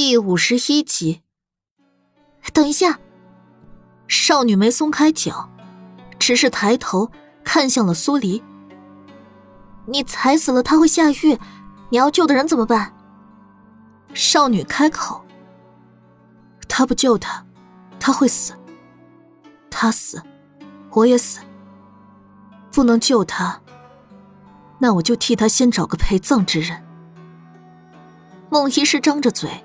第五十一集。等一下，少女没松开脚，只是抬头看向了苏黎。你踩死了他会下狱，你要救的人怎么办？少女开口。他不救他，他会死。他死，我也死。不能救他，那我就替他先找个陪葬之人。孟医师张着嘴，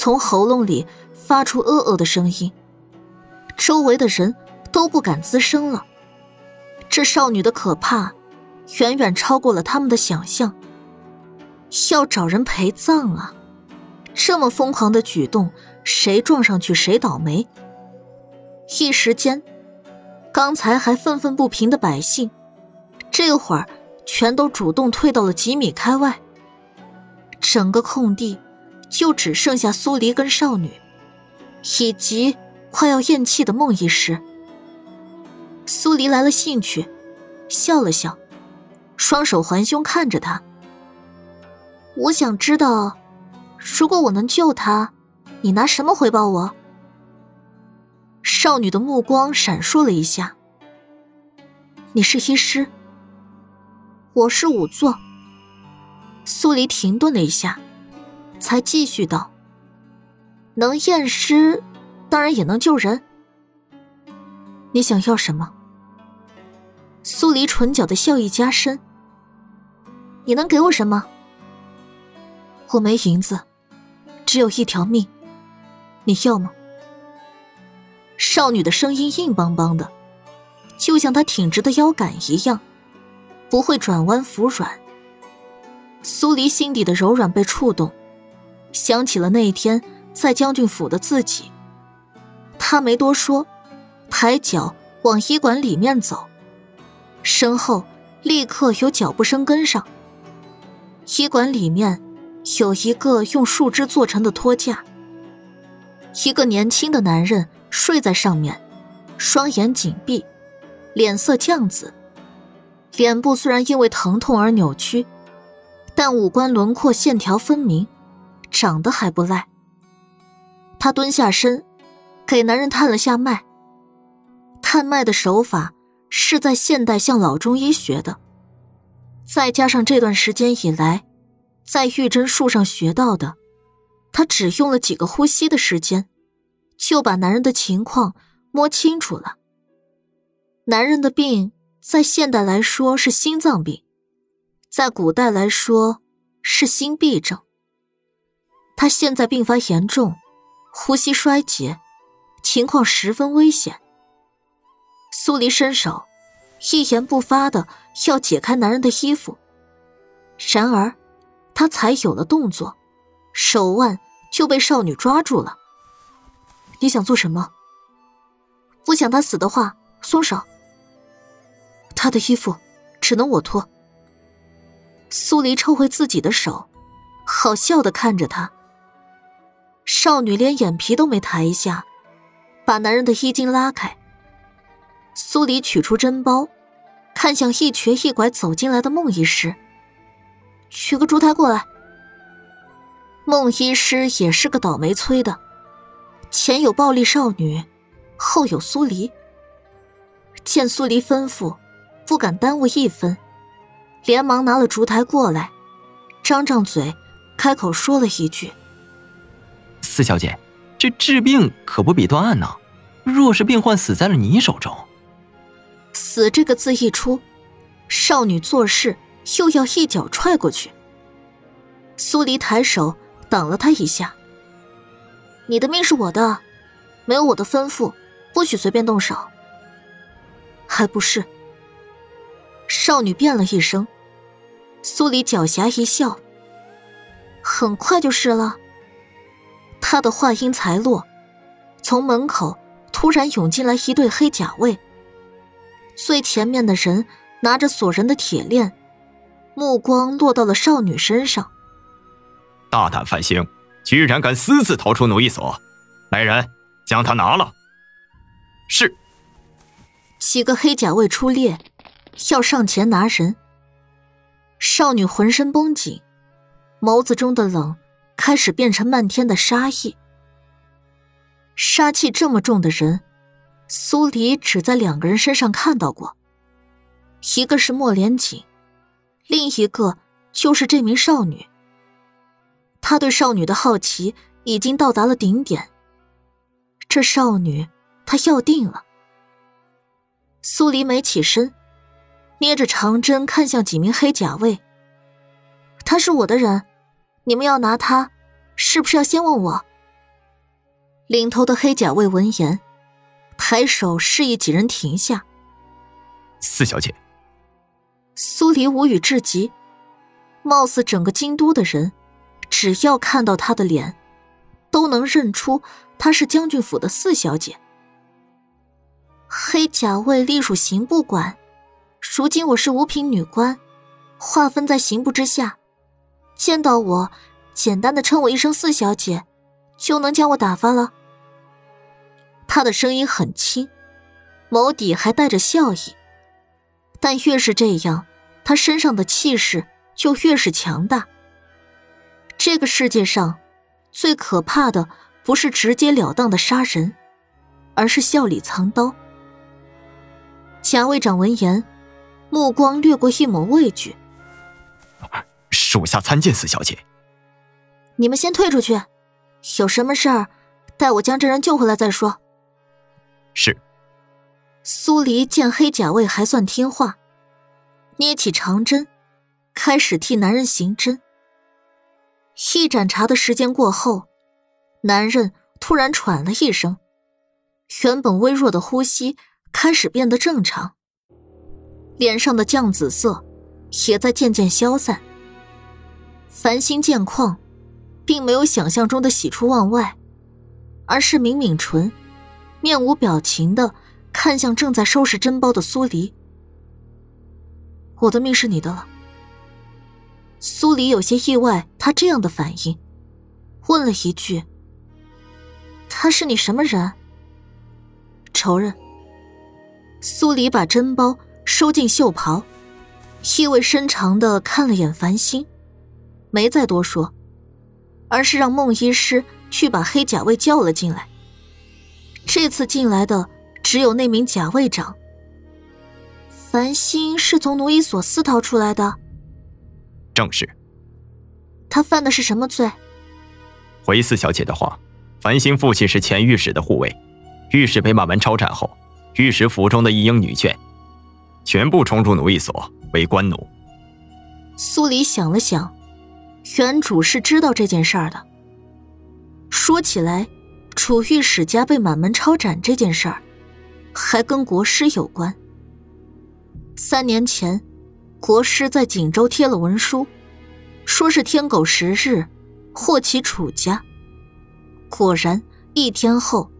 从喉咙里发出呃呃的声音，周围的人都不敢吱声了。这少女的可怕，远远超过了他们的想象。要找人陪葬啊！这么疯狂的举动，谁撞上去谁倒霉。一时间，刚才还愤愤不平的百姓，这会儿全都主动退到了几米开外。整个空地，就只剩下苏黎跟少女，以及快要咽气的孟医师。苏黎来了兴趣，笑了笑，双手环胸看着他。我想知道，如果我能救他，你拿什么回报我？少女的目光闪烁了一下。你是医师，我是仵作。苏黎停顿了一下，才继续道：“能验尸，当然也能救人。你想要什么？”苏黎唇角的笑意加深。“你能给我什么？”“我没银子，只有一条命，你要吗？”少女的声音硬邦邦的，就像她挺直的腰杆一样，不会转弯服软。苏黎心底的柔软被触动，想起了那一天在将军府的自己。他没多说，抬脚往医馆里面走，身后立刻有脚步声跟上。医馆里面有一个用树枝做成的托架，一个年轻的男人睡在上面，双眼紧闭，脸色酱紫，脸部虽然因为疼痛而扭曲。但五官轮廓线条分明，长得还不赖。他蹲下身，给男人探了下脉。探脉的手法是在现代向老中医学的，再加上这段时间以来在玉针术上学到的，他只用了几个呼吸的时间，就把男人的情况摸清楚了。男人的病在现代来说是心脏病。在古代来说，是心痹症。他现在病发严重，呼吸衰竭，情况十分危险。苏黎伸手，一言不发的要解开男人的衣服，然而他才有了动作，手腕就被少女抓住了。你想做什么？不想他死的话，松手。他的衣服只能我脱。苏黎抽回自己的手，好笑的看着他。少女连眼皮都没抬一下，把男人的衣襟拉开。苏黎取出针包，看向一瘸一拐走进来的孟医师：“取个烛台过来。”孟医师也是个倒霉催的，前有暴力少女，后有苏黎。见苏黎吩咐，不敢耽误一分。连忙拿了烛台过来，张张嘴，开口说了一句：“四小姐，这治病可不比断案呢。若是病患死在了你手中，死这个字一出，少女做事又要一脚踹过去。”苏黎抬手挡了他一下：“你的命是我的，没有我的吩咐，不许随便动手。”还不是。少女变了一声，苏黎狡黠一笑。很快就是了。他的话音才落，从门口突然涌进来一对黑甲卫。最前面的人拿着锁人的铁链，目光落到了少女身上。大胆犯行，居然敢私自逃出奴役所！来人，将他拿了。是。几个黑甲卫出列。要上前拿人，少女浑身绷紧，眸子中的冷开始变成漫天的杀意。杀气这么重的人，苏黎只在两个人身上看到过，一个是莫连锦，另一个就是这名少女。他对少女的好奇已经到达了顶点。这少女，他要定了。苏黎没起身，捏着长针看向几名黑甲卫。他是我的人，你们要拿他，是不是要先问我？领头的黑甲卫闻言，抬手示意几人停下。四小姐，苏黎无语至极，貌似整个京都的人，只要看到他的脸，都能认出她是将军府的四小姐。黑甲卫隶属刑部管，如今我是五品女官，划分在刑部之下。见到我，简单的称我一声四小姐，就能将我打发了。他的声音很轻，眸底还带着笑意。但越是这样，他身上的气势就越是强大。这个世界上，最可怕的不是直截了当的杀人，而是笑里藏刀。贾卫长闻言，目光掠过一抹畏惧。属下参见四小姐。你们先退出去，有什么事儿，待我将这人救回来再说。是。苏黎见黑甲卫还算听话，捏起长针，开始替男人行针。一盏茶的时间过后，男人突然喘了一声，原本微弱的呼吸开始变得正常，脸上的绛紫色也在渐渐消散。繁星见况，并没有想象中的喜出望外，而是抿抿唇，面无表情的看向正在收拾针包的苏黎。我的命是你的了。苏黎有些意外，他这样的反应，问了一句：“他是你什么人？”仇人。苏黎把针包收进袖袍，意味深长的看了眼繁星。没再多说，而是让孟医师去把黑甲卫叫了进来。这次进来的只有那名甲卫长。繁星是从奴役所私逃出来的，正是。他犯的是什么罪？回四小姐的话，繁星父亲是前御史的护卫，御史被马门超斩后，御史府中的一应女眷，全部冲入奴役所为官奴。苏黎想了想。原主是知道这件事儿的。说起来，楚御史家被满门抄斩这件事儿，还跟国师有关。三年前，国师在锦州贴了文书，说是天狗十日祸起楚家。果然，一天后，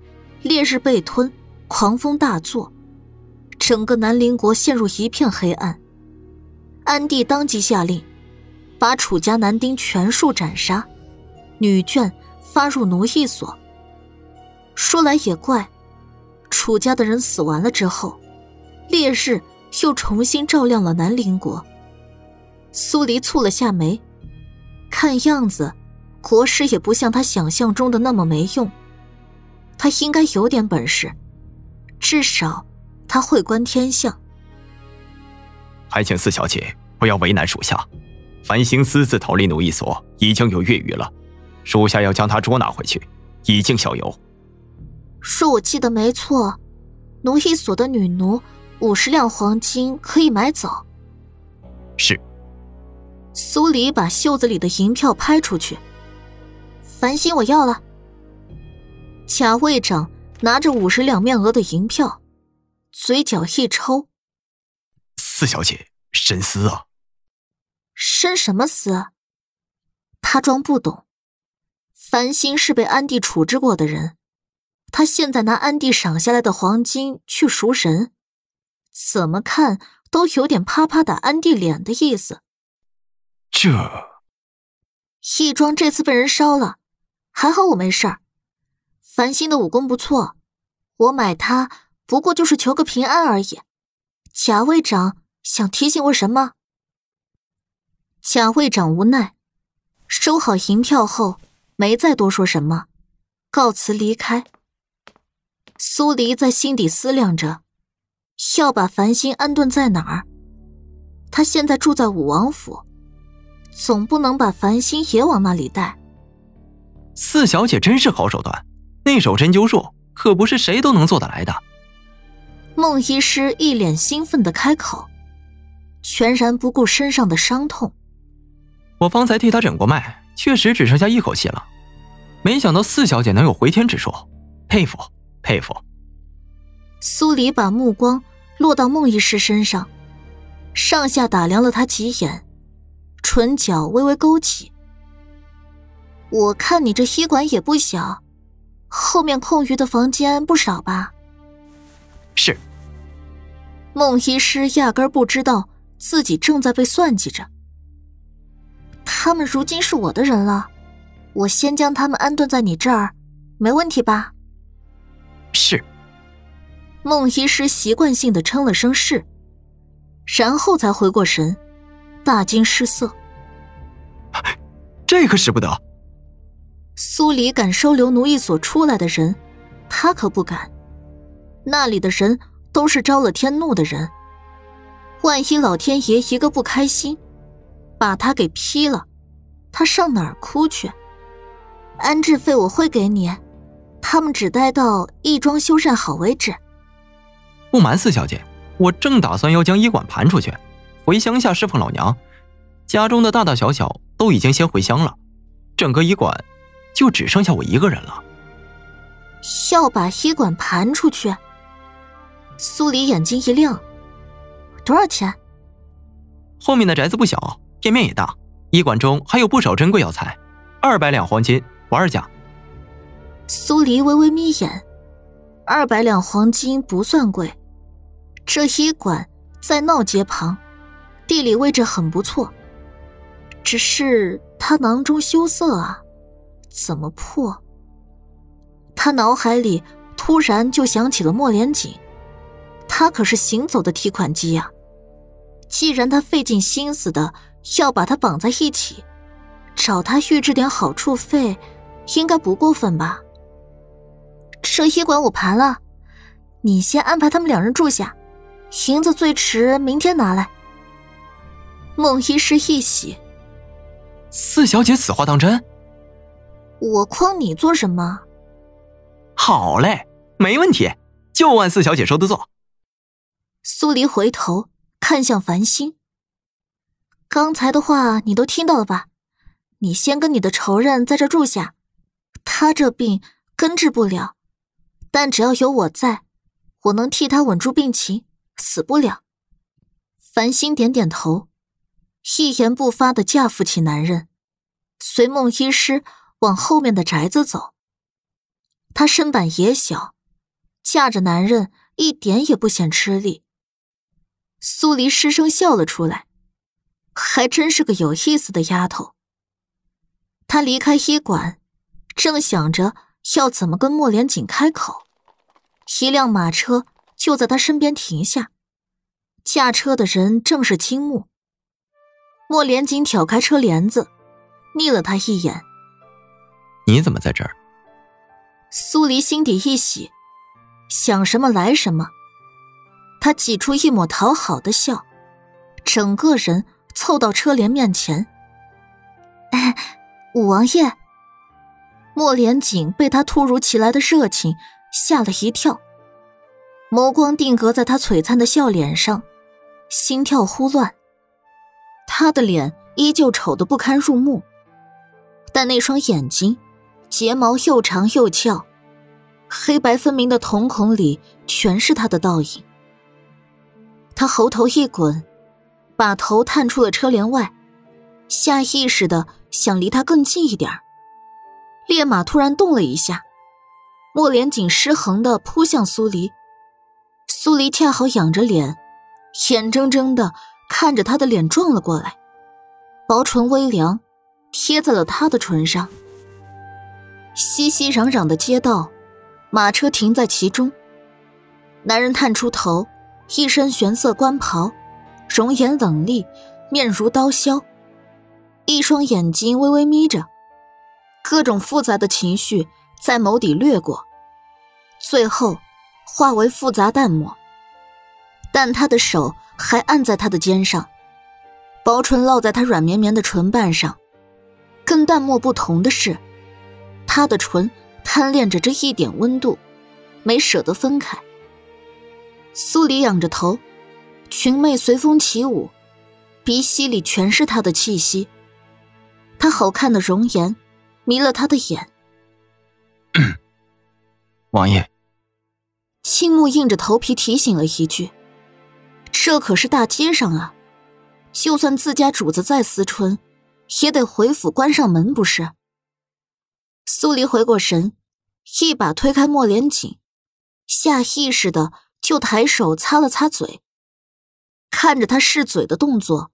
烈日被吞，狂风大作，整个南陵国陷入一片黑暗。安帝当即下令。把楚家男丁全数斩杀，女眷发入奴役所。说来也怪，楚家的人死完了之后，烈日又重新照亮了南陵国。苏黎蹙了下眉，看样子国师也不像他想象中的那么没用。他应该有点本事，至少他会观天象。还请四小姐不要为难属下。繁星私自逃离奴役所已经有月余了，属下要将他捉拿回去，以儆效尤。说我记得没错，奴役所的女奴五十两黄金可以买走。是。苏黎把袖子里的银票拍出去。繁星，我要了。贾卫长拿着五十两面额的银票，嘴角一抽。四小姐，深思啊。生什么死？他装不懂。繁星是被安帝处置过的人，他现在拿安帝赏下来的黄金去赎人，怎么看都有点啪啪打安帝脸的意思。这义庄这次被人烧了，还好我没事儿。繁星的武功不错，我买他不过就是求个平安而已。贾卫长想提醒我什么？贾会长无奈，收好银票后，没再多说什么，告辞离开。苏黎在心底思量着，要把繁星安顿在哪儿？他现在住在武王府，总不能把繁星也往那里带。四小姐真是好手段，那手针灸术可不是谁都能做得来的。孟医师一脸兴奋的开口，全然不顾身上的伤痛。我方才替他诊过脉，确实只剩下一口气了。没想到四小姐能有回天之术，佩服佩服。苏黎把目光落到孟医师身上，上下打量了他几眼，唇角微微勾起。我看你这医馆也不小，后面空余的房间不少吧？是。孟医师压根不知道自己正在被算计着。他们如今是我的人了，我先将他们安顿在你这儿，没问题吧？是。孟医师习惯性的称了声是，然后才回过神，大惊失色。这可使不得。苏黎敢收留奴役所出来的人，他可不敢。那里的人都是招了天怒的人，万一老天爷一个不开心，把他给劈了，他上哪儿哭去？安置费我会给你，他们只待到义庄修缮好为止。不瞒四小姐，我正打算要将医馆盘出去，回乡下侍奉老娘，家中的大大小小都已经先回乡了，整个医馆就只剩下我一个人了。要把医馆盘出去？苏黎眼睛一亮，多少钱？后面的宅子不小，店面也大，医馆中还有不少珍贵药材，二百两黄金，不二价。苏黎微微眯眼，二百两黄金不算贵，这医馆在闹街旁，地理位置很不错，只是他囊中羞涩啊，怎么破？他脑海里突然就想起了莫连锦。他可是行走的提款机呀！既然他费尽心思的要把他绑在一起，找他预支点好处费，应该不过分吧？这医馆我盘了，你先安排他们两人住下，银子最迟明天拿来。孟医师一喜，四小姐此话当真？我诓你做什么？好嘞，没问题，就按四小姐说的做。苏黎回头看向繁星。刚才的话你都听到了吧？你先跟你的仇人在这住下，他这病根治不了，但只要有我在，我能替他稳住病情，死不了。繁星点点头，一言不发的架扶起男人，随孟医师往后面的宅子走。他身板也小，架着男人一点也不显吃力。苏黎失声笑了出来，还真是个有意思的丫头。他离开医馆，正想着要怎么跟莫连锦开口，一辆马车就在他身边停下，驾车的人正是青木。莫连锦挑开车帘子，睨了他一眼：“你怎么在这儿？”苏黎心底一喜，想什么来什么。他挤出一抹讨好的笑，整个人凑到车帘面前。五王爷，莫连锦被他突如其来的热情吓了一跳，眸光定格在他璀璨的笑脸上，心跳忽乱。他的脸依旧丑得不堪入目，但那双眼睛，睫毛又长又翘，黑白分明的瞳孔里全是他的倒影。他喉头一滚，把头探出了车帘外，下意识的想离他更近一点烈马突然动了一下，莫连锦失衡的扑向苏黎，苏黎恰好仰着脸，眼睁睁的看着他的脸撞了过来，薄唇微凉，贴在了他的唇上。熙熙攘攘的街道，马车停在其中，男人探出头。一身玄色官袍，容颜冷厉，面如刀削，一双眼睛微微眯着，各种复杂的情绪在眸底掠过，最后化为复杂淡漠。但他的手还按在他的肩上，薄唇落在他软绵绵的唇瓣上。跟淡漠不同的是，他的唇贪恋着这一点温度，没舍得分开。苏黎仰着头，裙袂随风起舞，鼻息里全是她的气息。她好看的容颜，迷了他的眼。王爷，青木硬着头皮提醒了一句。这可是大街上啊，就算自家主子再思春，也得回府关上门，不是？苏黎回过神，一把推开莫连锦，下意识的就抬手擦了擦嘴。看着他试嘴的动作，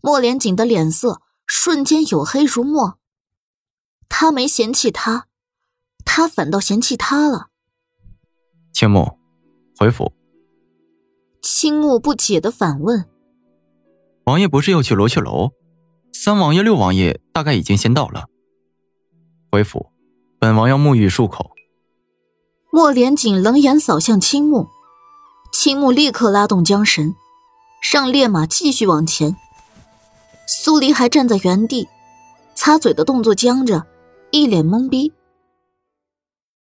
莫连锦的脸色瞬间黝黑如墨。他没嫌弃他，他反倒嫌弃他了。青木，回府。青木不解的反问：“王爷不是要去罗雀楼？三王爷、六王爷大概已经先到了。回府，本王要沐浴漱口。”莫连锦冷眼扫向青木，青木立刻拉动缰绳，让烈马继续往前。苏黎还站在原地，擦嘴的动作僵着，一脸懵逼。